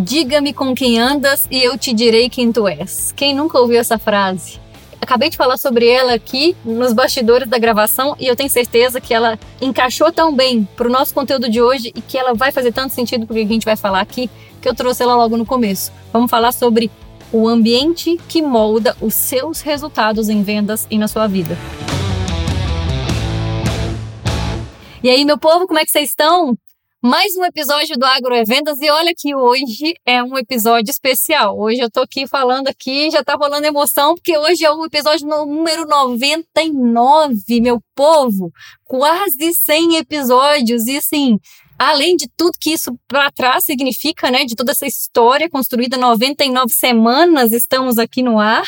Diga-me com quem andas e eu te direi quem tu és. Quem nunca ouviu essa frase? Acabei de falar sobre ela aqui nos bastidores da gravação e eu tenho certeza que ela encaixou tão bem para o nosso conteúdo de hoje e que ela vai fazer tanto sentido para o que a gente vai falar aqui que eu trouxe ela logo no começo. Vamos falar sobre o ambiente que molda os seus resultados em vendas e na sua vida. E aí, meu povo, como é que vocês estão? Mais um episódio do Agro é Vendas e olha que hoje é um episódio especial. Hoje eu tô aqui falando aqui, já tá rolando emoção, porque hoje é o episódio número 99, meu povo. Quase 100 episódios e assim, além de tudo que isso para trás significa, né, de toda essa história construída 99 semanas estamos aqui no ar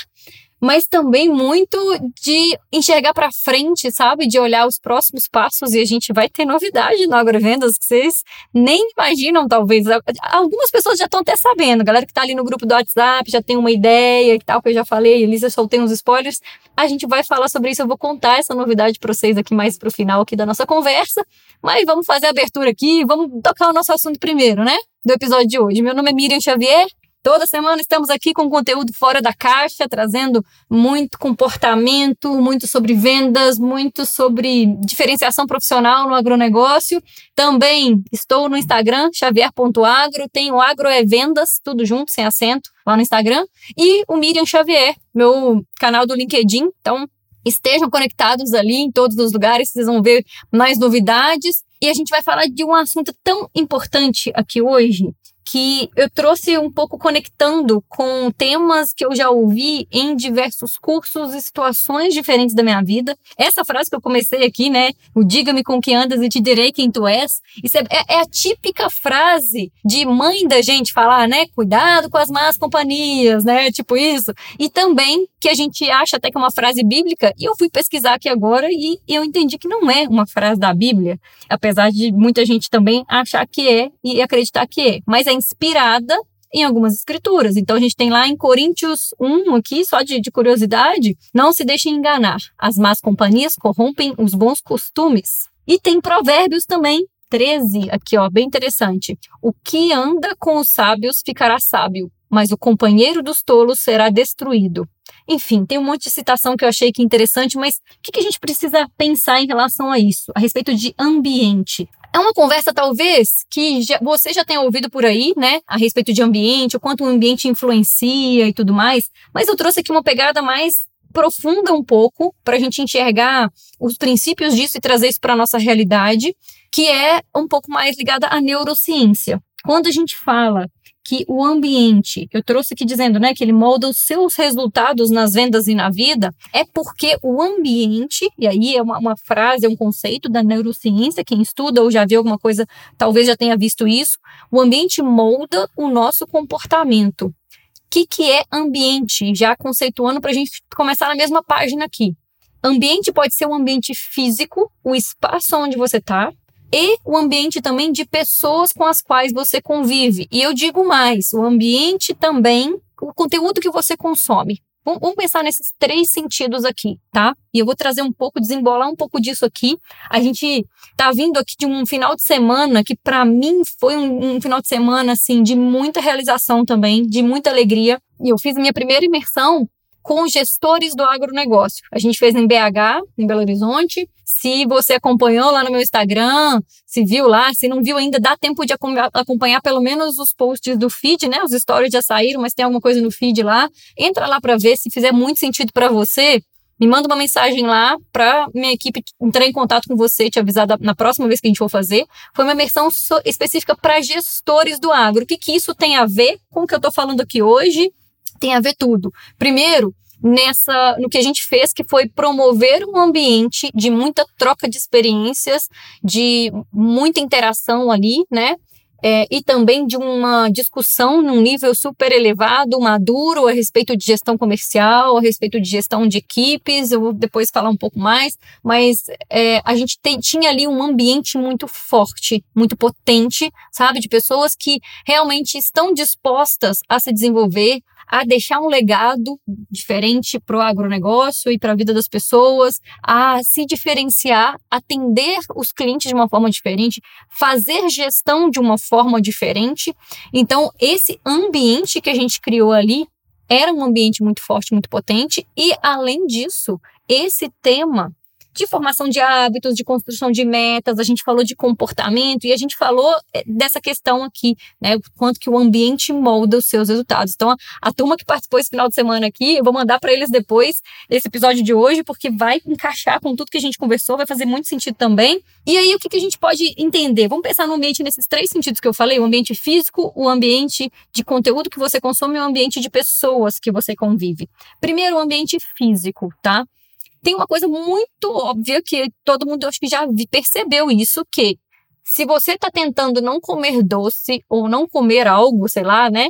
mas também muito de enxergar para frente, sabe? De olhar os próximos passos e a gente vai ter novidade no Agrovendas que vocês nem imaginam, talvez. Algumas pessoas já estão até sabendo, galera que está ali no grupo do WhatsApp já tem uma ideia e tal, que eu já falei, Elisa soltei uns spoilers. A gente vai falar sobre isso, eu vou contar essa novidade para vocês aqui mais pro final aqui da nossa conversa, mas vamos fazer a abertura aqui, vamos tocar o nosso assunto primeiro, né? Do episódio de hoje. Meu nome é Miriam Xavier, Toda semana estamos aqui com conteúdo fora da caixa, trazendo muito comportamento, muito sobre vendas, muito sobre diferenciação profissional no agronegócio. Também estou no Instagram, xavier.agro, tenho Agro é Vendas, tudo junto, sem acento, lá no Instagram. E o Miriam Xavier, meu canal do LinkedIn. Então, estejam conectados ali em todos os lugares, vocês vão ver mais novidades. E a gente vai falar de um assunto tão importante aqui hoje, que eu trouxe um pouco conectando com temas que eu já ouvi em diversos cursos e situações diferentes da minha vida. Essa frase que eu comecei aqui, né? O diga-me com que andas e te direi quem tu és. Isso é, é, é, a típica frase de mãe da gente falar, né? Cuidado com as más companhias, né? Tipo isso. E também que a gente acha até que é uma frase bíblica. E eu fui pesquisar aqui agora e eu entendi que não é uma frase da Bíblia. Apesar de muita gente também achar que é e acreditar que é. Mas é inspirada em algumas escrituras. Então a gente tem lá em Coríntios 1, aqui, só de, de curiosidade, não se deixem enganar. As más companhias corrompem os bons costumes. E tem provérbios também, 13, aqui ó, bem interessante. O que anda com os sábios ficará sábio, mas o companheiro dos tolos será destruído. Enfim, tem um monte de citação que eu achei que interessante, mas o que, que a gente precisa pensar em relação a isso? A respeito de ambiente. É uma conversa, talvez, que já, você já tenha ouvido por aí, né? A respeito de ambiente, o quanto o ambiente influencia e tudo mais. Mas eu trouxe aqui uma pegada mais profunda um pouco para a gente enxergar os princípios disso e trazer isso para a nossa realidade, que é um pouco mais ligada à neurociência. Quando a gente fala que o ambiente, eu trouxe aqui dizendo, né, que ele molda os seus resultados nas vendas e na vida, é porque o ambiente, e aí é uma, uma frase, é um conceito da neurociência, quem estuda ou já viu alguma coisa, talvez já tenha visto isso, o ambiente molda o nosso comportamento. O que, que é ambiente? Já conceituando para a gente começar na mesma página aqui. Ambiente pode ser um ambiente físico, o espaço onde você está, e o ambiente também de pessoas com as quais você convive. E eu digo mais, o ambiente também, o conteúdo que você consome. Vamos pensar nesses três sentidos aqui, tá? E eu vou trazer um pouco, desembolar um pouco disso aqui. A gente tá vindo aqui de um final de semana que para mim foi um, um, final de semana assim de muita realização também, de muita alegria. E eu fiz minha primeira imersão com gestores do agronegócio. A gente fez em BH, em Belo Horizonte. Se você acompanhou lá no meu Instagram, se viu lá, se não viu ainda, dá tempo de acompanhar pelo menos os posts do feed, né? Os stories já saíram, mas tem alguma coisa no feed lá. Entra lá para ver se fizer muito sentido para você. Me manda uma mensagem lá para minha equipe entrar em contato com você, te avisar da, na próxima vez que a gente for fazer. Foi uma imersão so, específica para gestores do agro. O que, que isso tem a ver com o que eu estou falando aqui hoje? Tem a ver tudo. Primeiro, nessa no que a gente fez, que foi promover um ambiente de muita troca de experiências, de muita interação ali, né? É, e também de uma discussão num nível super elevado, maduro, a respeito de gestão comercial, a respeito de gestão de equipes. Eu vou depois falar um pouco mais, mas é, a gente tinha ali um ambiente muito forte, muito potente, sabe? De pessoas que realmente estão dispostas a se desenvolver, a deixar um legado diferente para o agronegócio e para a vida das pessoas, a se diferenciar, atender os clientes de uma forma diferente, fazer gestão de uma forma diferente. Então, esse ambiente que a gente criou ali era um ambiente muito forte, muito potente, e além disso, esse tema de formação de hábitos, de construção de metas, a gente falou de comportamento e a gente falou eh, dessa questão aqui, né? Quanto que o ambiente molda os seus resultados. Então, a, a turma que participou esse final de semana aqui, eu vou mandar para eles depois esse episódio de hoje, porque vai encaixar com tudo que a gente conversou, vai fazer muito sentido também. E aí, o que, que a gente pode entender? Vamos pensar no ambiente nesses três sentidos que eu falei: o ambiente físico, o ambiente de conteúdo que você consome e o ambiente de pessoas que você convive. Primeiro, o ambiente físico, tá? Tem uma coisa muito óbvia que todo mundo acho que já percebeu isso, que se você está tentando não comer doce ou não comer algo, sei lá, né?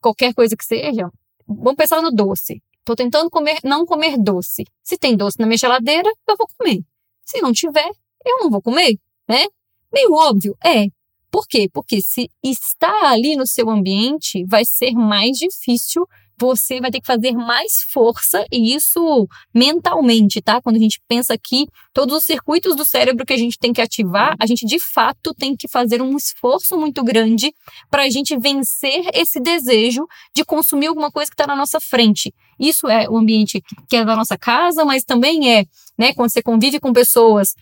Qualquer coisa que seja, vamos pensar no doce. Estou tentando comer, não comer doce. Se tem doce na minha geladeira, eu vou comer. Se não tiver, eu não vou comer, né? Meio óbvio, é. Por quê? Porque se está ali no seu ambiente, vai ser mais difícil você vai ter que fazer mais força, e isso mentalmente, tá? Quando a gente pensa aqui, todos os circuitos do cérebro que a gente tem que ativar, a gente de fato tem que fazer um esforço muito grande para a gente vencer esse desejo de consumir alguma coisa que está na nossa frente. Isso é o ambiente que é da nossa casa, mas também é, né, quando você convive com pessoas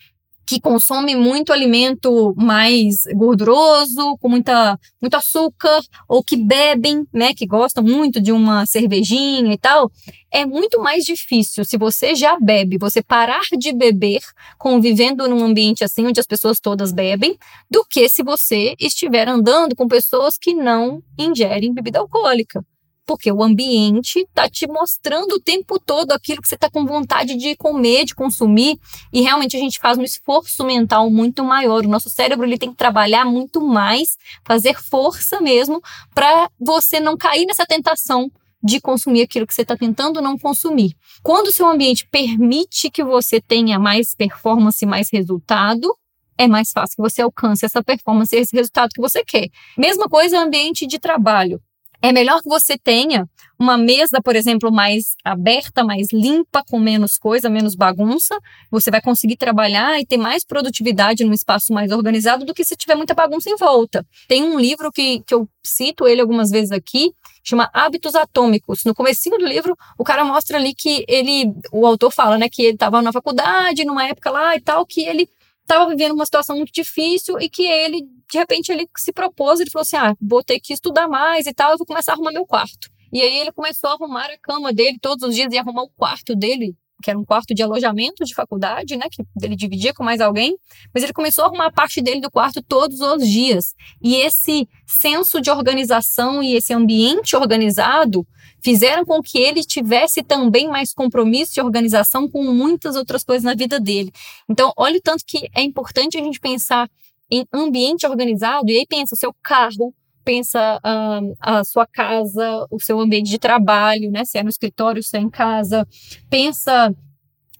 que consome muito alimento mais gorduroso, com muita, muito açúcar, ou que bebem, né, que gostam muito de uma cervejinha e tal, é muito mais difícil. Se você já bebe, você parar de beber convivendo num ambiente assim onde as pessoas todas bebem, do que se você estiver andando com pessoas que não ingerem bebida alcoólica porque o ambiente está te mostrando o tempo todo aquilo que você está com vontade de comer, de consumir, e realmente a gente faz um esforço mental muito maior. O nosso cérebro ele tem que trabalhar muito mais, fazer força mesmo, para você não cair nessa tentação de consumir aquilo que você está tentando não consumir. Quando o seu ambiente permite que você tenha mais performance, mais resultado, é mais fácil que você alcance essa performance, esse resultado que você quer. Mesma coisa ambiente de trabalho. É melhor que você tenha uma mesa, por exemplo, mais aberta, mais limpa, com menos coisa, menos bagunça. Você vai conseguir trabalhar e ter mais produtividade num espaço mais organizado do que se tiver muita bagunça em volta. Tem um livro que, que eu cito ele algumas vezes aqui, chama Hábitos Atômicos. No comecinho do livro, o cara mostra ali que ele, o autor fala, né, que ele estava na faculdade, numa época lá e tal, que ele estava vivendo uma situação muito difícil e que ele, de repente, ele se propôs, ele falou assim, ah, vou ter que estudar mais e tal, eu vou começar a arrumar meu quarto. E aí ele começou a arrumar a cama dele todos os dias e arrumar o quarto dele, que era um quarto de alojamento de faculdade, né, que ele dividia com mais alguém, mas ele começou a arrumar parte dele do quarto todos os dias. E esse senso de organização e esse ambiente organizado fizeram com que ele tivesse também mais compromisso e organização com muitas outras coisas na vida dele. Então, olha o tanto que é importante a gente pensar em ambiente organizado, e aí pensa seu carro, pensa um, a sua casa, o seu ambiente de trabalho, né? Se é no escritório, se é em casa, pensa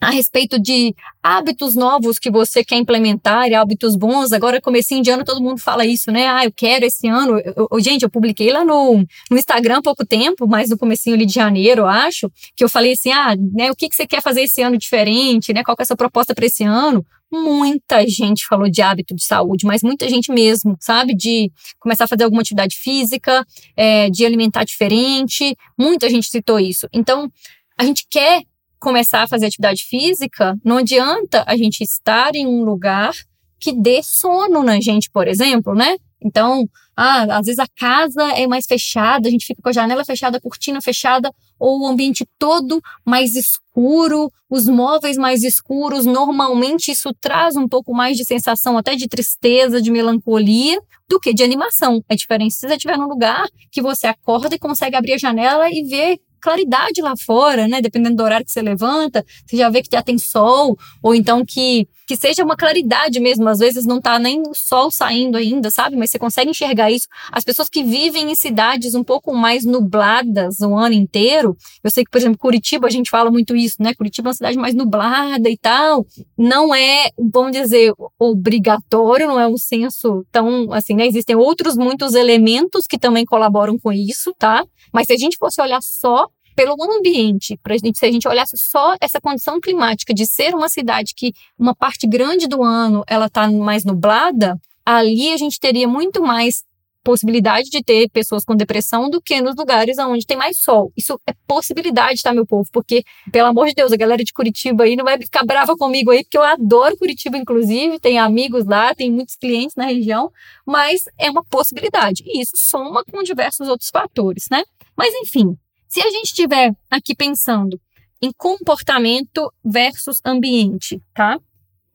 a respeito de hábitos novos que você quer implementar e hábitos bons. Agora, comecinho de ano, todo mundo fala isso, né? Ah, eu quero esse ano. Eu, eu, gente, eu publiquei lá no, no Instagram há pouco tempo, mas no comecinho ali de janeiro, eu acho, que eu falei assim, ah, né, o que, que você quer fazer esse ano diferente, né? Qual é a sua proposta para esse ano? Muita gente falou de hábito de saúde, mas muita gente mesmo, sabe? De começar a fazer alguma atividade física, é, de alimentar diferente. Muita gente citou isso. Então, a gente quer começar a fazer atividade física, não adianta a gente estar em um lugar que dê sono na gente, por exemplo, né? Então, ah, às vezes a casa é mais fechada, a gente fica com a janela fechada, a cortina fechada, ou o ambiente todo mais escuro, os móveis mais escuros. Normalmente isso traz um pouco mais de sensação até de tristeza, de melancolia, do que de animação. É diferente se você estiver num lugar que você acorda e consegue abrir a janela e ver claridade lá fora, né? Dependendo do horário que você levanta, você já vê que já tem sol, ou então que, que seja uma claridade mesmo. Às vezes não tá nem o sol saindo ainda, sabe? Mas você consegue enxergar isso. As pessoas que vivem em cidades um pouco mais nubladas o ano inteiro, eu sei que, por exemplo, Curitiba, a gente fala muito isso, né? Curitiba é uma cidade mais nublada e tal. Não é, vamos dizer, obrigatório, não é um senso tão assim, né? Existem outros muitos elementos que também colaboram com isso, tá? Mas se a gente fosse olhar só pelo ambiente, pra gente, se a gente olhasse só essa condição climática de ser uma cidade que uma parte grande do ano ela está mais nublada, ali a gente teria muito mais possibilidade de ter pessoas com depressão do que nos lugares onde tem mais sol. Isso é possibilidade, tá, meu povo? Porque, pelo amor de Deus, a galera de Curitiba aí não vai ficar brava comigo aí, porque eu adoro Curitiba, inclusive, tem amigos lá, tem muitos clientes na região, mas é uma possibilidade. E isso soma com diversos outros fatores, né? Mas, enfim, se a gente estiver aqui pensando em comportamento versus ambiente, tá?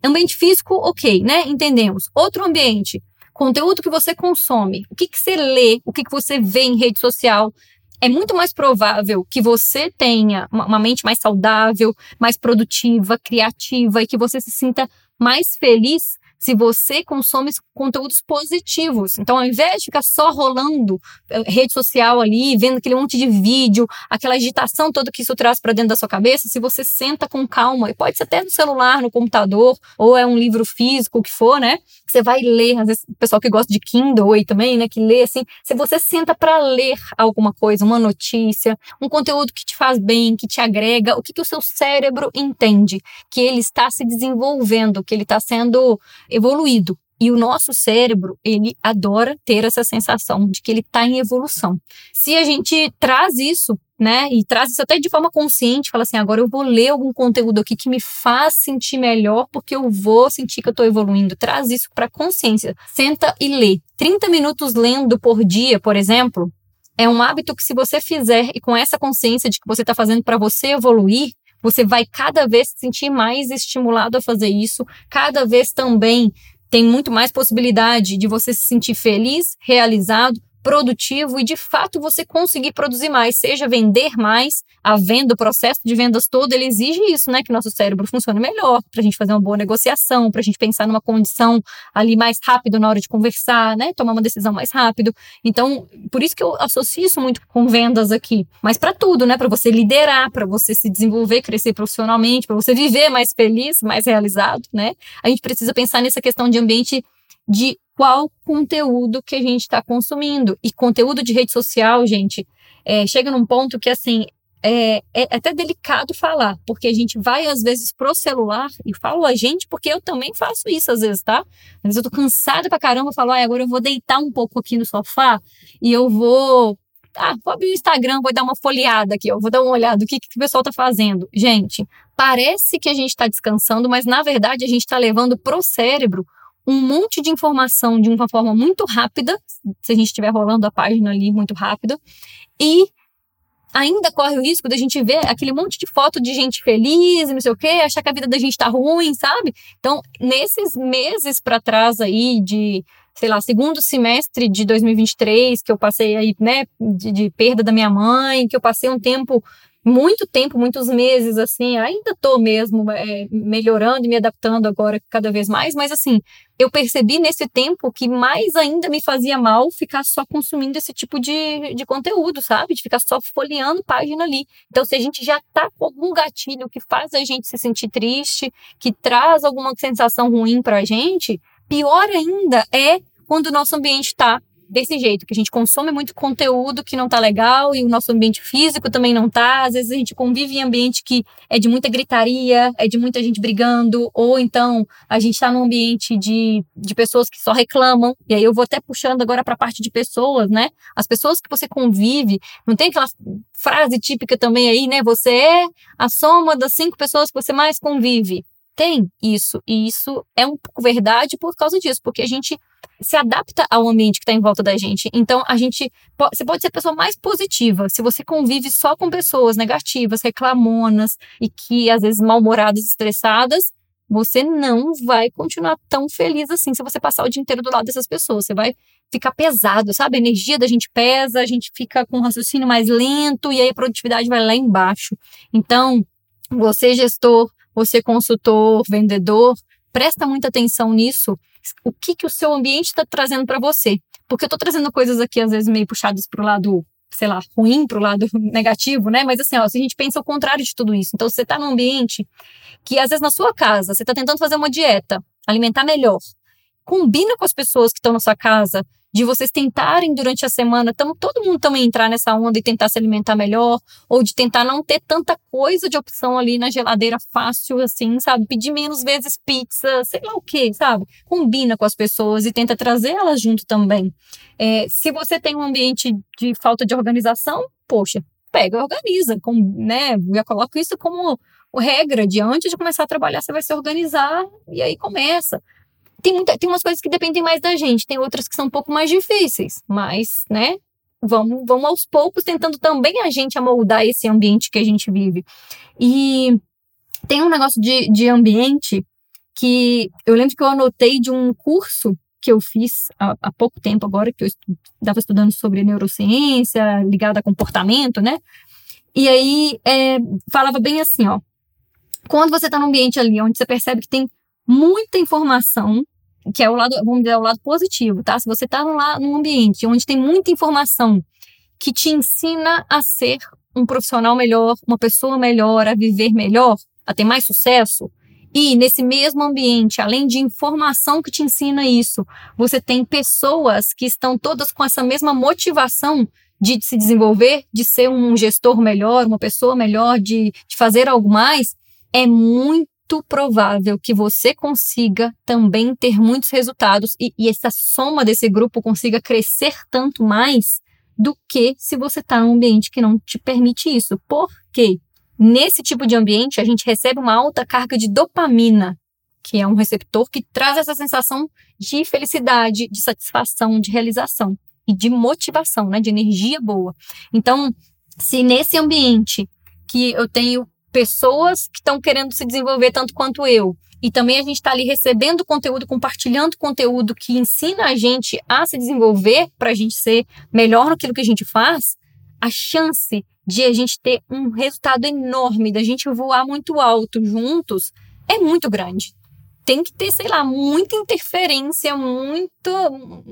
Ambiente físico, ok, né? Entendemos. Outro ambiente, conteúdo que você consome, o que, que você lê, o que, que você vê em rede social. É muito mais provável que você tenha uma mente mais saudável, mais produtiva, criativa e que você se sinta mais feliz se você consome conteúdos positivos. Então, ao invés de ficar só rolando eh, rede social ali, vendo aquele monte de vídeo, aquela agitação toda que isso traz para dentro da sua cabeça, se você senta com calma, e pode ser até no celular, no computador, ou é um livro físico, o que for, né? Você vai ler, às vezes o pessoal que gosta de Kindle aí também, né, que lê assim, se você senta para ler alguma coisa, uma notícia, um conteúdo que te faz bem, que te agrega, o que, que o seu cérebro entende? Que ele está se desenvolvendo, que ele está sendo evoluído. E o nosso cérebro, ele adora ter essa sensação de que ele está em evolução. Se a gente traz isso, né, e traz isso até de forma consciente, fala assim, agora eu vou ler algum conteúdo aqui que me faz sentir melhor, porque eu vou sentir que eu estou evoluindo. Traz isso para consciência. Senta e lê. 30 minutos lendo por dia, por exemplo, é um hábito que se você fizer e com essa consciência de que você está fazendo para você evoluir, você vai cada vez se sentir mais estimulado a fazer isso, cada vez também tem muito mais possibilidade de você se sentir feliz, realizado, produtivo e de fato você conseguir produzir mais, seja vender mais, a venda, o processo de vendas todo, ele exige isso, né? Que nosso cérebro funcione melhor, para a gente fazer uma boa negociação, para a gente pensar numa condição ali mais rápido na hora de conversar, né? Tomar uma decisão mais rápido. Então, por isso que eu associo isso muito com vendas aqui. Mas para tudo, né? Para você liderar, para você se desenvolver, crescer profissionalmente, para você viver mais feliz, mais realizado, né? A gente precisa pensar nessa questão de ambiente de qual conteúdo que a gente está consumindo. E conteúdo de rede social, gente, é, chega num ponto que, assim, é, é, até delicado falar, porque a gente vai, às vezes, pro celular, e falo a gente, porque eu também faço isso, às vezes, tá? Às vezes eu tô cansada pra caramba, falo, agora eu vou deitar um pouco aqui no sofá e eu vou ah, vou abrir o Instagram, vou dar uma folheada aqui, eu vou dar uma olhada, o que, que o pessoal tá fazendo. Gente, parece que a gente está descansando, mas na verdade a gente está levando pro cérebro um monte de informação de uma forma muito rápida, se a gente estiver rolando a página ali muito rápido, e ainda corre o risco da gente ver aquele monte de foto de gente feliz não sei o quê, achar que a vida da gente tá ruim, sabe? Então, nesses meses para trás aí de, sei lá, segundo semestre de 2023, que eu passei aí, né, de, de perda da minha mãe, que eu passei um tempo muito tempo, muitos meses, assim, ainda tô mesmo é, melhorando e me adaptando agora cada vez mais, mas assim, eu percebi nesse tempo que mais ainda me fazia mal ficar só consumindo esse tipo de, de conteúdo, sabe? De ficar só folheando página ali. Então, se a gente já tá com algum gatilho que faz a gente se sentir triste, que traz alguma sensação ruim pra gente, pior ainda é quando o nosso ambiente está desse jeito, que a gente consome muito conteúdo que não tá legal e o nosso ambiente físico também não tá. Às vezes a gente convive em ambiente que é de muita gritaria, é de muita gente brigando, ou então a gente tá num ambiente de, de pessoas que só reclamam. E aí eu vou até puxando agora para a parte de pessoas, né? As pessoas que você convive, não tem aquela frase típica também aí, né? Você é a soma das cinco pessoas que você mais convive. Tem isso, e isso é um pouco verdade por causa disso, porque a gente se adapta ao ambiente que está em volta da gente. Então, a gente. Você pode ser a pessoa mais positiva. Se você convive só com pessoas negativas, reclamonas e que às vezes mal-humoradas, estressadas, você não vai continuar tão feliz assim se você passar o dia inteiro do lado dessas pessoas. Você vai fica pesado, sabe? A energia da gente pesa, a gente fica com o raciocínio mais lento e aí a produtividade vai lá embaixo. Então, você gestor, você consultor, vendedor, presta muita atenção nisso. O que, que o seu ambiente está trazendo para você? Porque eu estou trazendo coisas aqui, às vezes, meio puxadas para o lado, sei lá, ruim, para o lado negativo, né? Mas assim, ó, se a gente pensa o contrário de tudo isso. Então, você está num ambiente que, às vezes, na sua casa, você está tentando fazer uma dieta, alimentar melhor. Combina com as pessoas que estão na sua casa, de vocês tentarem durante a semana, tam, todo mundo também entrar nessa onda e tentar se alimentar melhor, ou de tentar não ter tanta coisa de opção ali na geladeira fácil, assim, sabe? Pedir menos vezes pizza, sei lá o que, sabe? Combina com as pessoas e tenta trazer elas junto também. É, se você tem um ambiente de falta de organização, poxa, pega e organiza, com, né? Eu coloco isso como regra de antes de começar a trabalhar, você vai se organizar e aí começa tem, muita, tem umas coisas que dependem mais da gente, tem outras que são um pouco mais difíceis, mas, né, vamos, vamos aos poucos tentando também a gente amoldar esse ambiente que a gente vive. E tem um negócio de, de ambiente que eu lembro que eu anotei de um curso que eu fiz há, há pouco tempo agora, que eu estava estudando sobre neurociência ligada a comportamento, né? E aí é, falava bem assim, ó. Quando você está num ambiente ali onde você percebe que tem muita informação, que é o lado, vamos dizer, é o lado positivo, tá? Se você está lá num ambiente onde tem muita informação que te ensina a ser um profissional melhor, uma pessoa melhor, a viver melhor, a ter mais sucesso, e nesse mesmo ambiente, além de informação que te ensina isso, você tem pessoas que estão todas com essa mesma motivação de se desenvolver, de ser um gestor melhor, uma pessoa melhor, de, de fazer algo mais, é muito muito provável que você consiga também ter muitos resultados e, e essa soma desse grupo consiga crescer tanto mais do que se você está num ambiente que não te permite isso. Por quê? Nesse tipo de ambiente, a gente recebe uma alta carga de dopamina, que é um receptor que traz essa sensação de felicidade, de satisfação, de realização e de motivação, né, de energia boa. Então, se nesse ambiente que eu tenho pessoas que estão querendo se desenvolver tanto quanto eu. E também a gente está ali recebendo conteúdo, compartilhando conteúdo que ensina a gente a se desenvolver para a gente ser melhor naquilo que a gente faz. A chance de a gente ter um resultado enorme, da gente voar muito alto juntos, é muito grande tem que ter, sei lá, muita interferência, muito,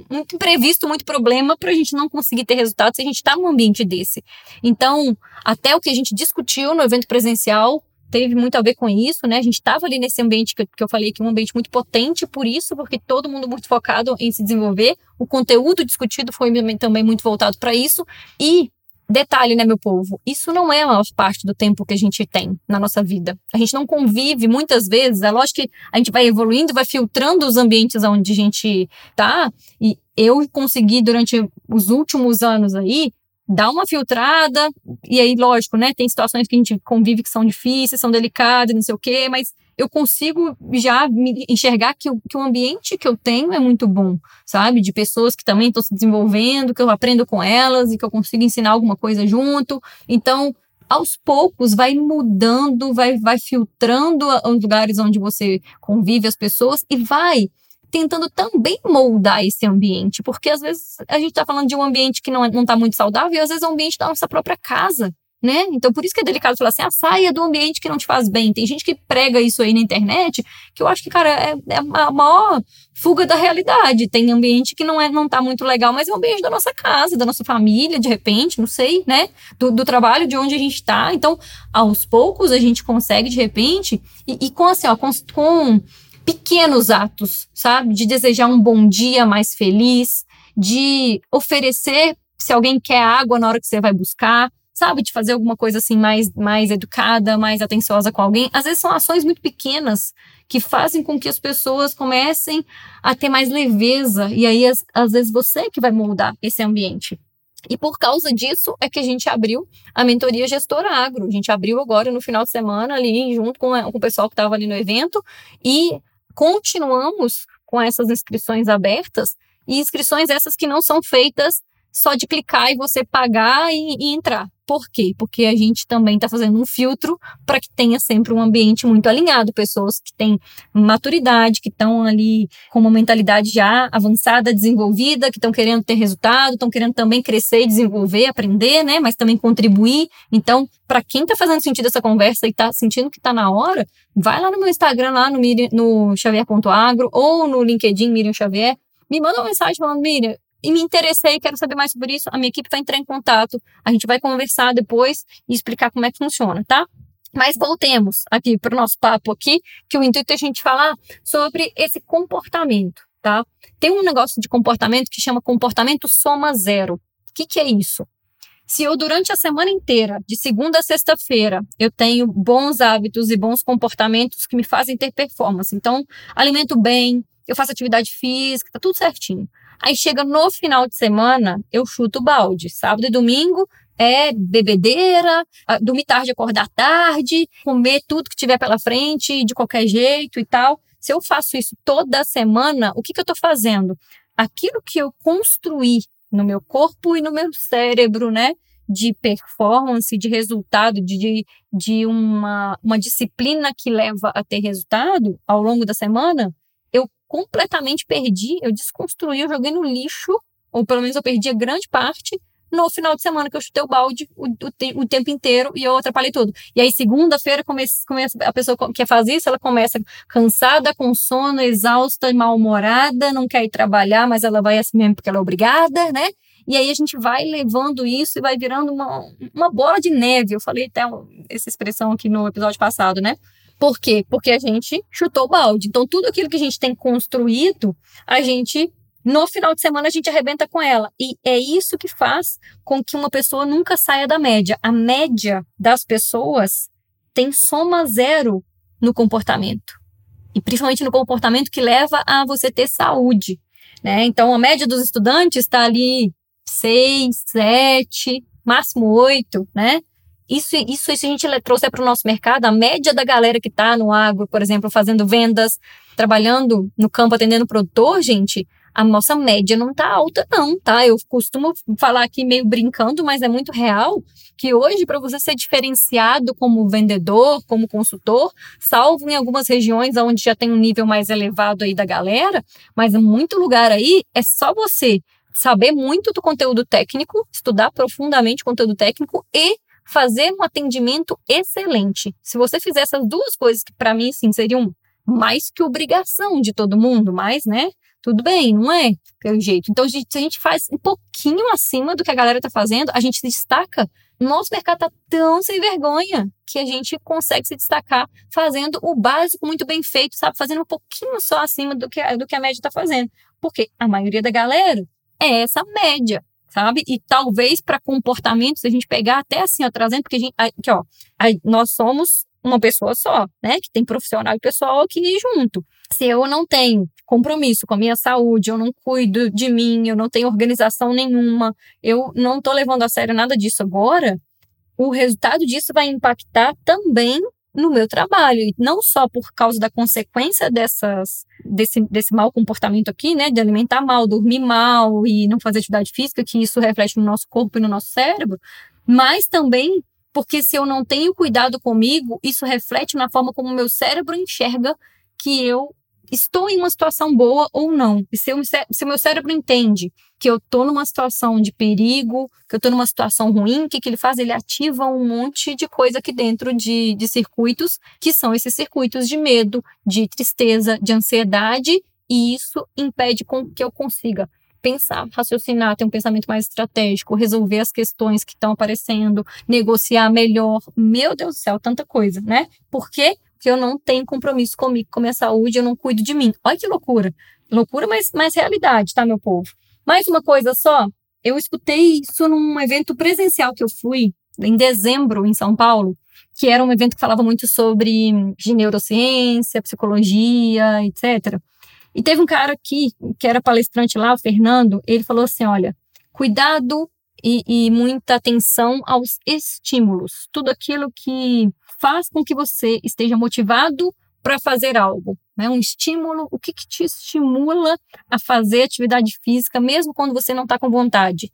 muito imprevisto, muito problema para a gente não conseguir ter resultado se a gente está num ambiente desse. Então, até o que a gente discutiu no evento presencial teve muito a ver com isso, né? A gente estava ali nesse ambiente que, que eu falei que é um ambiente muito potente por isso, porque todo mundo muito focado em se desenvolver. O conteúdo discutido foi também muito voltado para isso. E Detalhe, né, meu povo? Isso não é a maior parte do tempo que a gente tem na nossa vida. A gente não convive muitas vezes. É lógico que a gente vai evoluindo, vai filtrando os ambientes onde a gente tá. E eu consegui, durante os últimos anos aí, dar uma filtrada. E aí, lógico, né? Tem situações que a gente convive que são difíceis, são delicadas, não sei o quê, mas eu consigo já enxergar que, o, que o ambiente que eu tenho é muito bom, sabe? De pessoas que também estão se desenvolvendo, que eu aprendo com elas e que eu consigo ensinar alguma coisa junto. Então, aos poucos vai mudando, vai, vai filtrando os lugares onde você convive as pessoas e vai tentando também moldar esse ambiente, porque às vezes a gente está falando de um ambiente que não está é, muito saudável e às vezes é um ambiente da nossa própria casa né? Então, por isso que é delicado falar assim, a ah, saia do ambiente que não te faz bem. Tem gente que prega isso aí na internet, que eu acho que, cara, é, é a maior fuga da realidade. Tem ambiente que não é, não tá muito legal, mas é o ambiente da nossa casa, da nossa família, de repente, não sei, né? Do, do trabalho, de onde a gente tá. Então, aos poucos, a gente consegue, de repente, e, e com assim, ó, com, com pequenos atos, sabe? De desejar um bom dia mais feliz, de oferecer se alguém quer água na hora que você vai buscar, sabe, de fazer alguma coisa assim mais, mais educada, mais atenciosa com alguém. Às vezes são ações muito pequenas que fazem com que as pessoas comecem a ter mais leveza. E aí, às, às vezes, você que vai moldar esse ambiente. E por causa disso é que a gente abriu a mentoria Gestora Agro. A gente abriu agora no final de semana ali, junto com, com o pessoal que estava ali no evento, e continuamos com essas inscrições abertas, e inscrições essas que não são feitas só de clicar e você pagar e, e entrar. Por quê? Porque a gente também está fazendo um filtro para que tenha sempre um ambiente muito alinhado, pessoas que têm maturidade, que estão ali com uma mentalidade já avançada, desenvolvida, que estão querendo ter resultado, estão querendo também crescer desenvolver, aprender, né? Mas também contribuir. Então, para quem está fazendo sentido essa conversa e está sentindo que está na hora, vai lá no meu Instagram, lá no, no xavier.agro ou no LinkedIn Miriam Xavier, me manda uma mensagem falando, Miriam, e me interessei, quero saber mais sobre isso, a minha equipe vai entrar em contato, a gente vai conversar depois e explicar como é que funciona, tá? Mas voltemos aqui para o nosso papo aqui, que o intuito é a gente falar sobre esse comportamento, tá? Tem um negócio de comportamento que chama comportamento soma zero. O que, que é isso? Se eu, durante a semana inteira, de segunda a sexta-feira, eu tenho bons hábitos e bons comportamentos que me fazem ter performance. Então, alimento bem, eu faço atividade física, tá tudo certinho. Aí chega no final de semana, eu chuto o balde. Sábado e domingo é bebedeira, dormir tarde, acordar tarde, comer tudo que tiver pela frente, de qualquer jeito e tal. Se eu faço isso toda semana, o que, que eu estou fazendo? Aquilo que eu construí no meu corpo e no meu cérebro, né? De performance, de resultado, de, de uma, uma disciplina que leva a ter resultado ao longo da semana, completamente perdi, eu desconstruí, eu joguei no lixo, ou pelo menos eu perdi a grande parte, no final de semana que eu chutei o balde o, o, o tempo inteiro e eu atrapalhei tudo. E aí, segunda-feira, a pessoa que quer fazer isso, ela começa cansada, com sono, exausta, mal-humorada, não quer ir trabalhar, mas ela vai assim mesmo porque ela é obrigada, né? E aí a gente vai levando isso e vai virando uma, uma bola de neve. Eu falei até essa expressão aqui no episódio passado, né? Por quê? Porque a gente chutou o balde. Então, tudo aquilo que a gente tem construído, a gente, no final de semana, a gente arrebenta com ela. E é isso que faz com que uma pessoa nunca saia da média. A média das pessoas tem soma zero no comportamento. E principalmente no comportamento que leva a você ter saúde. Né? Então, a média dos estudantes está ali seis, sete, máximo oito, né? Isso, isso, isso a gente trouxe para o nosso mercado, a média da galera que está no agro, por exemplo, fazendo vendas, trabalhando no campo, atendendo produtor, gente, a nossa média não está alta, não, tá? Eu costumo falar aqui meio brincando, mas é muito real que hoje, para você ser diferenciado como vendedor, como consultor, salvo em algumas regiões onde já tem um nível mais elevado aí da galera, mas em muito lugar aí é só você saber muito do conteúdo técnico, estudar profundamente o conteúdo técnico e fazer um atendimento excelente. Se você fizer essas duas coisas, que para mim, sim, seriam mais que obrigação de todo mundo, mas, né? Tudo bem, não é? Pelo jeito. Então, se a gente faz um pouquinho acima do que a galera está fazendo, a gente se destaca. Nosso mercado está tão sem vergonha que a gente consegue se destacar fazendo o básico muito bem feito, sabe? Fazendo um pouquinho só acima do que, do que a média está fazendo. Porque a maioria da galera é essa média sabe? E talvez para comportamentos, a gente pegar até assim, ó, trazendo, porque a gente, aqui, ó, nós somos uma pessoa só, né? Que tem profissional e pessoal aqui junto. Se eu não tenho compromisso com a minha saúde, eu não cuido de mim, eu não tenho organização nenhuma, eu não estou levando a sério nada disso agora, o resultado disso vai impactar também no meu trabalho, e não só por causa da consequência dessas, desse, desse mau comportamento aqui, né, de alimentar mal, dormir mal e não fazer atividade física, que isso reflete no nosso corpo e no nosso cérebro, mas também porque se eu não tenho cuidado comigo, isso reflete na forma como o meu cérebro enxerga que eu estou em uma situação boa ou não. E se, eu, se o meu cérebro entende que eu estou numa situação de perigo, que eu estou numa situação ruim, o que, que ele faz? Ele ativa um monte de coisa aqui dentro de, de circuitos, que são esses circuitos de medo, de tristeza, de ansiedade, e isso impede com que eu consiga pensar, raciocinar, ter um pensamento mais estratégico, resolver as questões que estão aparecendo, negociar melhor. Meu Deus do céu, tanta coisa, né? Por quê? Que eu não tenho compromisso comigo, com a minha saúde, eu não cuido de mim. Olha que loucura. Loucura, mas, mas realidade, tá, meu povo? Mais uma coisa só, eu escutei isso num evento presencial que eu fui em dezembro em São Paulo, que era um evento que falava muito sobre neurociência, psicologia, etc. E teve um cara aqui, que era palestrante lá, o Fernando, ele falou assim: olha, cuidado e, e muita atenção aos estímulos. Tudo aquilo que faz com que você esteja motivado para fazer algo. Né? Um estímulo, o que, que te estimula a fazer atividade física, mesmo quando você não está com vontade?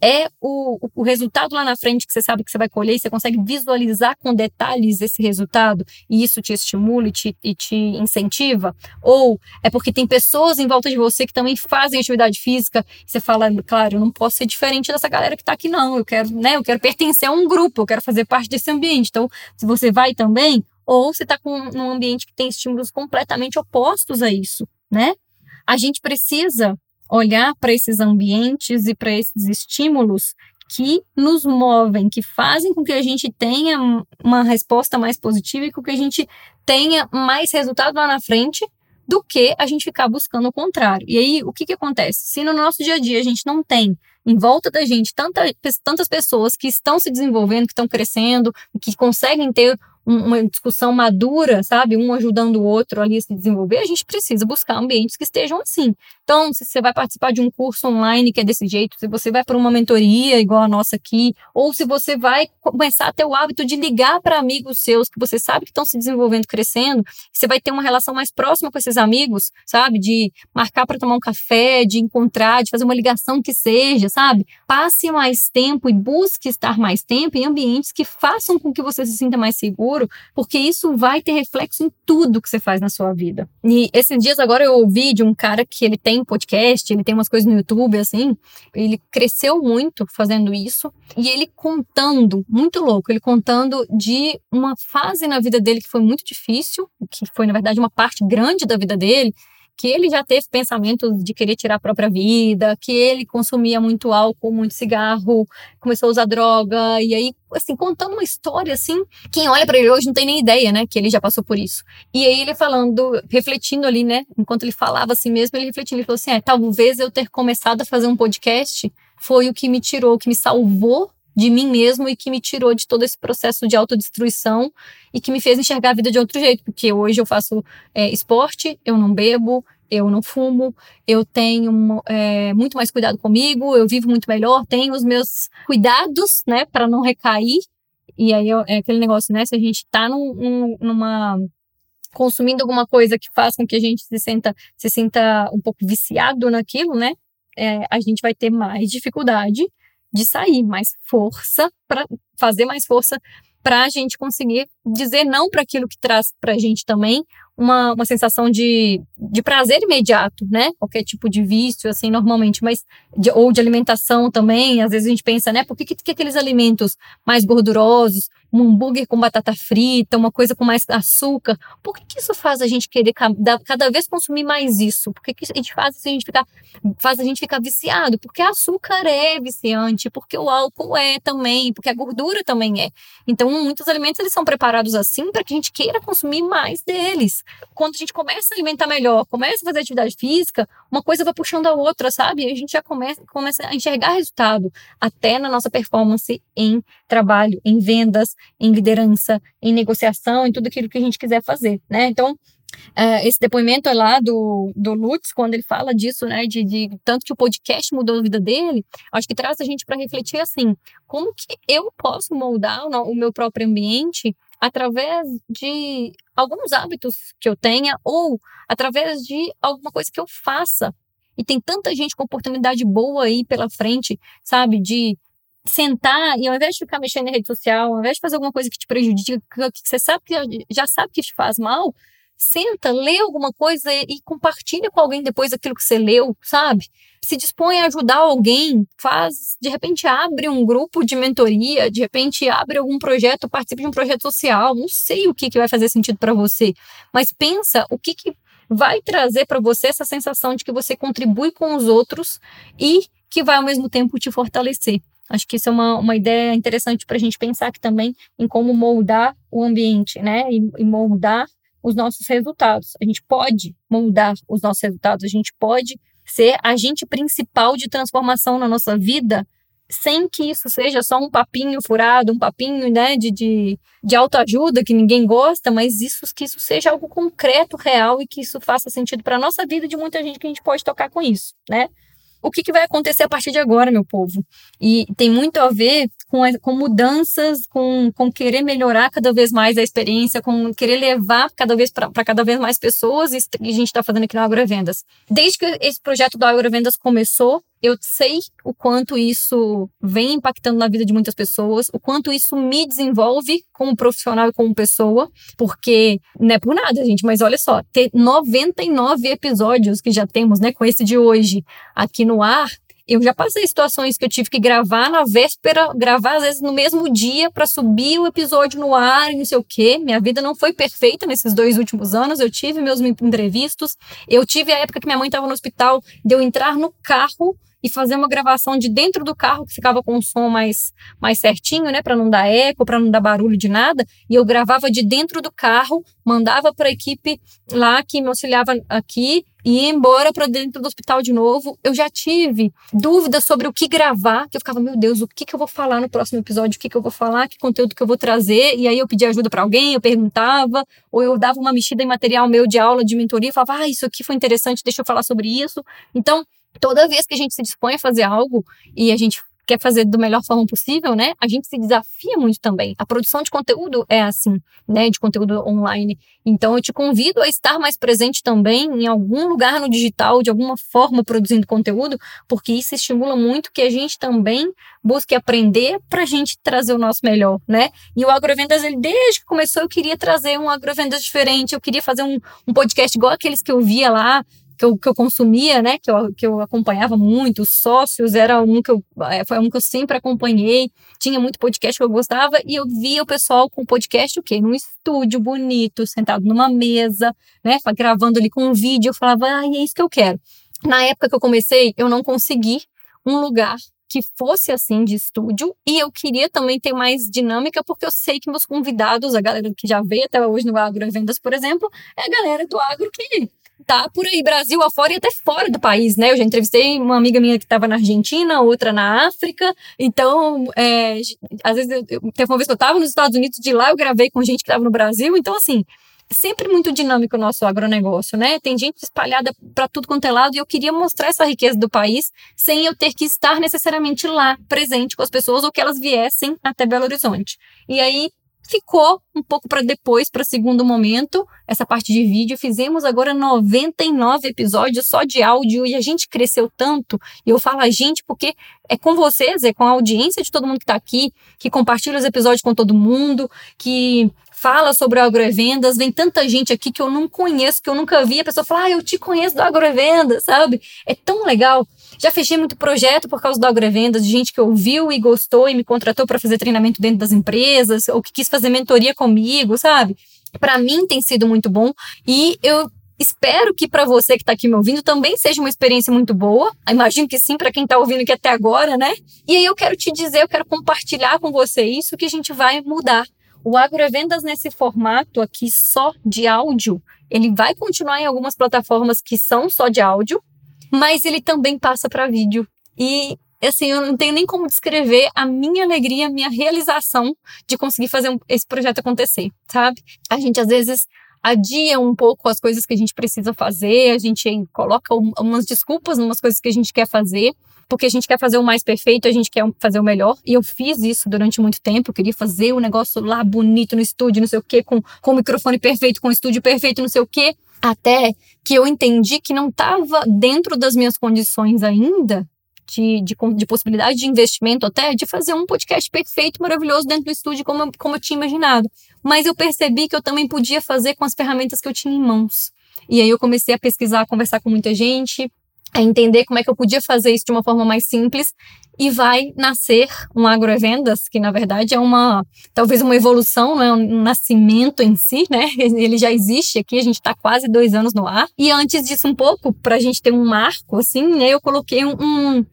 É o, o resultado lá na frente que você sabe que você vai colher e você consegue visualizar com detalhes esse resultado e isso te estimula e te, e te incentiva? Ou é porque tem pessoas em volta de você que também fazem atividade física e você fala, claro, eu não posso ser diferente dessa galera que está aqui, não. Eu quero, né? Eu quero pertencer a um grupo, eu quero fazer parte desse ambiente. Então, se você vai também, ou você está com um ambiente que tem estímulos completamente opostos a isso, né? A gente precisa olhar para esses ambientes e para esses estímulos que nos movem, que fazem com que a gente tenha uma resposta mais positiva e com que a gente tenha mais resultado lá na frente do que a gente ficar buscando o contrário. E aí, o que, que acontece? Se no nosso dia a dia a gente não tem em volta da gente tanta, tantas pessoas que estão se desenvolvendo, que estão crescendo, que conseguem ter uma discussão madura, sabe? Um ajudando o outro ali a se desenvolver, a gente precisa buscar ambientes que estejam assim. Então, se você vai participar de um curso online que é desse jeito, se você vai para uma mentoria igual a nossa aqui, ou se você vai começar a ter o hábito de ligar para amigos seus que você sabe que estão se desenvolvendo, crescendo, você vai ter uma relação mais próxima com esses amigos, sabe? De marcar para tomar um café, de encontrar, de fazer uma ligação que seja, sabe? Passe mais tempo e busque estar mais tempo em ambientes que façam com que você se sinta mais seguro porque isso vai ter reflexo em tudo que você faz na sua vida. E esses dias agora eu ouvi de um cara que ele tem podcast, ele tem umas coisas no YouTube, assim, ele cresceu muito fazendo isso, e ele contando, muito louco, ele contando de uma fase na vida dele que foi muito difícil, que foi, na verdade, uma parte grande da vida dele, que ele já teve pensamentos de querer tirar a própria vida, que ele consumia muito álcool, muito cigarro, começou a usar droga, e aí, assim, contando uma história, assim, quem olha para ele hoje não tem nem ideia, né, que ele já passou por isso. E aí ele falando, refletindo ali, né, enquanto ele falava assim mesmo, ele refletindo, ele falou assim, é, talvez eu ter começado a fazer um podcast foi o que me tirou, o que me salvou de mim mesmo e que me tirou de todo esse processo de autodestruição e que me fez enxergar a vida de outro jeito, porque hoje eu faço é, esporte, eu não bebo, eu não fumo, eu tenho é, muito mais cuidado comigo, eu vivo muito melhor, tenho os meus cuidados, né, para não recair. E aí é aquele negócio, né, se a gente tá num, num, numa consumindo alguma coisa que faz com que a gente se sinta se sinta um pouco viciado naquilo, né, é, a gente vai ter mais dificuldade de sair, mais força para fazer mais força para a gente conseguir dizer não para aquilo que traz para a gente também uma, uma sensação de, de prazer imediato, né? Qualquer tipo de vício, assim, normalmente, mas de, ou de alimentação também. Às vezes a gente pensa, né? Por que, que, que aqueles alimentos mais gordurosos, um hambúrguer com batata frita, uma coisa com mais açúcar, por que, que isso faz a gente querer cada, vez consumir mais isso? Por que, que a gente faz a gente ficar, faz a gente ficar viciado? Porque açúcar é viciante, porque o álcool é também, porque a gordura também é. Então, muitos alimentos eles são preparados assim para que a gente queira consumir mais deles quando a gente começa a alimentar melhor, começa a fazer atividade física, uma coisa vai puxando a outra, sabe? E a gente já começa, começa a enxergar resultado até na nossa performance em trabalho, em vendas, em liderança, em negociação, em tudo aquilo que a gente quiser fazer, né? Então, Uh, esse depoimento é lá do, do Lutz, quando ele fala disso, né, de, de, tanto que o podcast mudou a vida dele, acho que traz a gente para refletir assim, como que eu posso moldar o meu próprio ambiente através de alguns hábitos que eu tenha ou através de alguma coisa que eu faça. E tem tanta gente com oportunidade boa aí pela frente, sabe? De sentar e ao invés de ficar mexendo em rede social, ao invés de fazer alguma coisa que te prejudica, que você sabe que já sabe que te faz mal, senta, lê alguma coisa e compartilha com alguém depois aquilo que você leu, sabe? Se dispõe a ajudar alguém, faz, de repente abre um grupo de mentoria, de repente abre algum projeto, participe de um projeto social, não sei o que, que vai fazer sentido para você, mas pensa o que, que vai trazer para você essa sensação de que você contribui com os outros e que vai ao mesmo tempo te fortalecer. Acho que isso é uma, uma ideia interessante para a gente pensar aqui também em como moldar o ambiente, né? E, e moldar os nossos resultados. A gente pode moldar os nossos resultados, a gente pode ser agente principal de transformação na nossa vida sem que isso seja só um papinho furado, um papinho né, de, de, de autoajuda que ninguém gosta, mas isso que isso seja algo concreto, real e que isso faça sentido para a nossa vida de muita gente que a gente pode tocar com isso, né? O que, que, vai acontecer a partir de agora, meu povo. E tem muito a ver com, com mudanças, com, com querer melhorar cada vez mais a experiência, com querer levar cada vez para cada vez mais pessoas, e a gente está fazendo aqui no Agrovendas. Desde que esse projeto do Agrovendas começou, eu sei o quanto isso vem impactando na vida de muitas pessoas, o quanto isso me desenvolve como profissional e como pessoa, porque não é por nada, gente, mas olha só, ter 99 episódios que já temos, né, com esse de hoje aqui no ar, eu já passei situações que eu tive que gravar na véspera, gravar às vezes no mesmo dia para subir o episódio no ar e não sei o quê. Minha vida não foi perfeita nesses dois últimos anos. Eu tive meus imprevistos. Eu tive a época que minha mãe estava no hospital, de eu entrar no carro e fazer uma gravação de dentro do carro que ficava com o som mais, mais certinho, né, para não dar eco, para não dar barulho de nada. E eu gravava de dentro do carro, mandava para a equipe lá que me auxiliava aqui e ia embora para dentro do hospital de novo. Eu já tive dúvidas sobre o que gravar, que eu ficava, meu Deus, o que, que eu vou falar no próximo episódio, o que, que eu vou falar, que conteúdo que eu vou trazer. E aí eu pedia ajuda para alguém, eu perguntava, ou eu dava uma mexida em material meu de aula de mentoria, falava, ah, isso aqui foi interessante, deixa eu falar sobre isso. Então, toda vez que a gente se dispõe a fazer algo e a gente quer fazer da melhor forma possível, né? A gente se desafia muito também. A produção de conteúdo é assim, né? De conteúdo online. Então eu te convido a estar mais presente também em algum lugar no digital, de alguma forma produzindo conteúdo, porque isso estimula muito que a gente também busque aprender para a gente trazer o nosso melhor, né? E o Agrovendas, ele, desde que começou, eu queria trazer um Agrovendas diferente, eu queria fazer um, um podcast igual aqueles que eu via lá, que eu, que eu consumia, né, que eu, que eu acompanhava muito, os sócios era um que eu, é, foi um que eu sempre acompanhei, tinha muito podcast que eu gostava, e eu via o pessoal com podcast, o quê? Num estúdio bonito, sentado numa mesa, né, gravando ali com um vídeo, eu falava, ah, é isso que eu quero. Na época que eu comecei, eu não consegui um lugar que fosse assim de estúdio e eu queria também ter mais dinâmica porque eu sei que meus convidados, a galera que já veio até hoje no Agro Vendas, por exemplo, é a galera do agro que tá por aí, Brasil afora e até fora do país, né? Eu já entrevistei uma amiga minha que estava na Argentina, outra na África. Então, é, às vezes, eu, teve uma vez que eu estava nos Estados Unidos, de lá eu gravei com gente que estava no Brasil. Então, assim, sempre muito dinâmico o nosso agronegócio, né? Tem gente espalhada para tudo quanto é lado e eu queria mostrar essa riqueza do país sem eu ter que estar necessariamente lá, presente com as pessoas ou que elas viessem até Belo Horizonte. E aí ficou um pouco para depois, para segundo momento, essa parte de vídeo. Fizemos agora 99 episódios só de áudio e a gente cresceu tanto. E eu falo a gente porque é com vocês, é com a audiência de todo mundo que está aqui, que compartilha os episódios com todo mundo, que fala sobre agrovendas, vem tanta gente aqui que eu não conheço, que eu nunca vi, a pessoa fala, ah, eu te conheço do agrovendas, sabe? É tão legal. Já fechei muito projeto por causa do agrovendas, de gente que ouviu e gostou e me contratou para fazer treinamento dentro das empresas, ou que quis fazer mentoria comigo, sabe? Para mim tem sido muito bom e eu Espero que para você que está aqui me ouvindo também seja uma experiência muito boa. Imagino que sim, para quem está ouvindo aqui até agora, né? E aí eu quero te dizer, eu quero compartilhar com você isso que a gente vai mudar. O Agrovendas nesse formato aqui só de áudio, ele vai continuar em algumas plataformas que são só de áudio, mas ele também passa para vídeo. E assim, eu não tenho nem como descrever a minha alegria, a minha realização de conseguir fazer um, esse projeto acontecer, sabe? A gente às vezes adia um pouco as coisas que a gente precisa fazer, a gente coloca umas desculpas em umas coisas que a gente quer fazer, porque a gente quer fazer o mais perfeito, a gente quer fazer o melhor. E eu fiz isso durante muito tempo, eu queria fazer o negócio lá bonito no estúdio, não sei o quê, com, com o microfone perfeito, com o estúdio perfeito, não sei o quê. Até que eu entendi que não estava dentro das minhas condições ainda, de, de, de, possibilidade de investimento até, de fazer um podcast perfeito, maravilhoso dentro do estúdio, como, como eu tinha imaginado. Mas eu percebi que eu também podia fazer com as ferramentas que eu tinha em mãos. E aí eu comecei a pesquisar, a conversar com muita gente, a entender como é que eu podia fazer isso de uma forma mais simples e vai nascer um agrovendas, que na verdade é uma, talvez uma evolução, não é um nascimento em si, né? Ele já existe aqui, a gente está quase dois anos no ar. E antes disso, um pouco, para a gente ter um marco, assim, né? Eu coloquei um,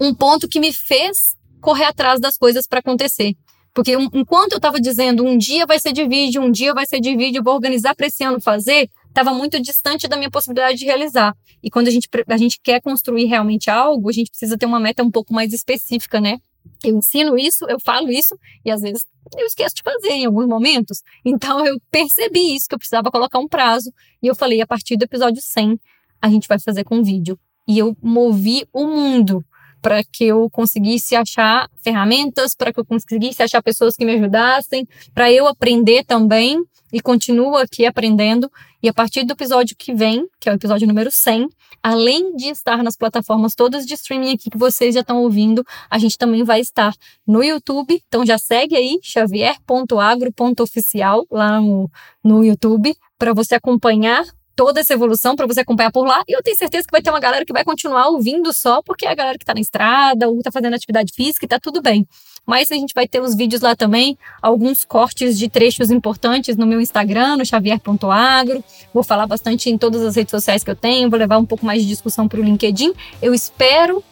um ponto que me fez correr atrás das coisas para acontecer. Porque enquanto eu estava dizendo um dia vai ser de vídeo, um dia vai ser de vídeo, vou organizar para esse ano fazer, estava muito distante da minha possibilidade de realizar. E quando a gente, a gente quer construir realmente algo, a gente precisa ter uma meta um pouco mais específica, né? Eu ensino isso, eu falo isso, e às vezes eu esqueço de fazer em alguns momentos. Então eu percebi isso, que eu precisava colocar um prazo. E eu falei, a partir do episódio 100, a gente vai fazer com vídeo. E eu movi o mundo para que eu conseguisse achar ferramentas, para que eu conseguisse achar pessoas que me ajudassem, para eu aprender também e continuo aqui aprendendo. E a partir do episódio que vem, que é o episódio número 100, além de estar nas plataformas todas de streaming aqui que vocês já estão ouvindo, a gente também vai estar no YouTube. Então já segue aí xavier.agro.oficial lá no, no YouTube para você acompanhar toda essa evolução para você acompanhar por lá. E eu tenho certeza que vai ter uma galera que vai continuar ouvindo só porque é a galera que está na estrada ou está fazendo atividade física e tá tudo bem. Mas a gente vai ter os vídeos lá também, alguns cortes de trechos importantes no meu Instagram, no xavier.agro. Vou falar bastante em todas as redes sociais que eu tenho, vou levar um pouco mais de discussão para o LinkedIn. Eu espero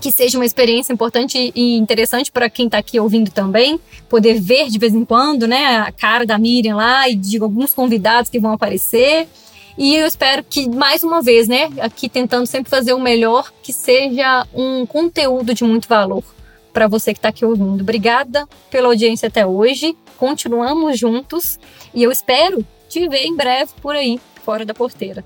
que seja uma experiência importante e interessante para quem está aqui ouvindo também, poder ver de vez em quando, né, a cara da Miriam lá e de alguns convidados que vão aparecer. E eu espero que, mais uma vez, né, aqui tentando sempre fazer o melhor, que seja um conteúdo de muito valor para você que está aqui ouvindo. Obrigada pela audiência até hoje. Continuamos juntos e eu espero te ver em breve por aí, fora da porteira.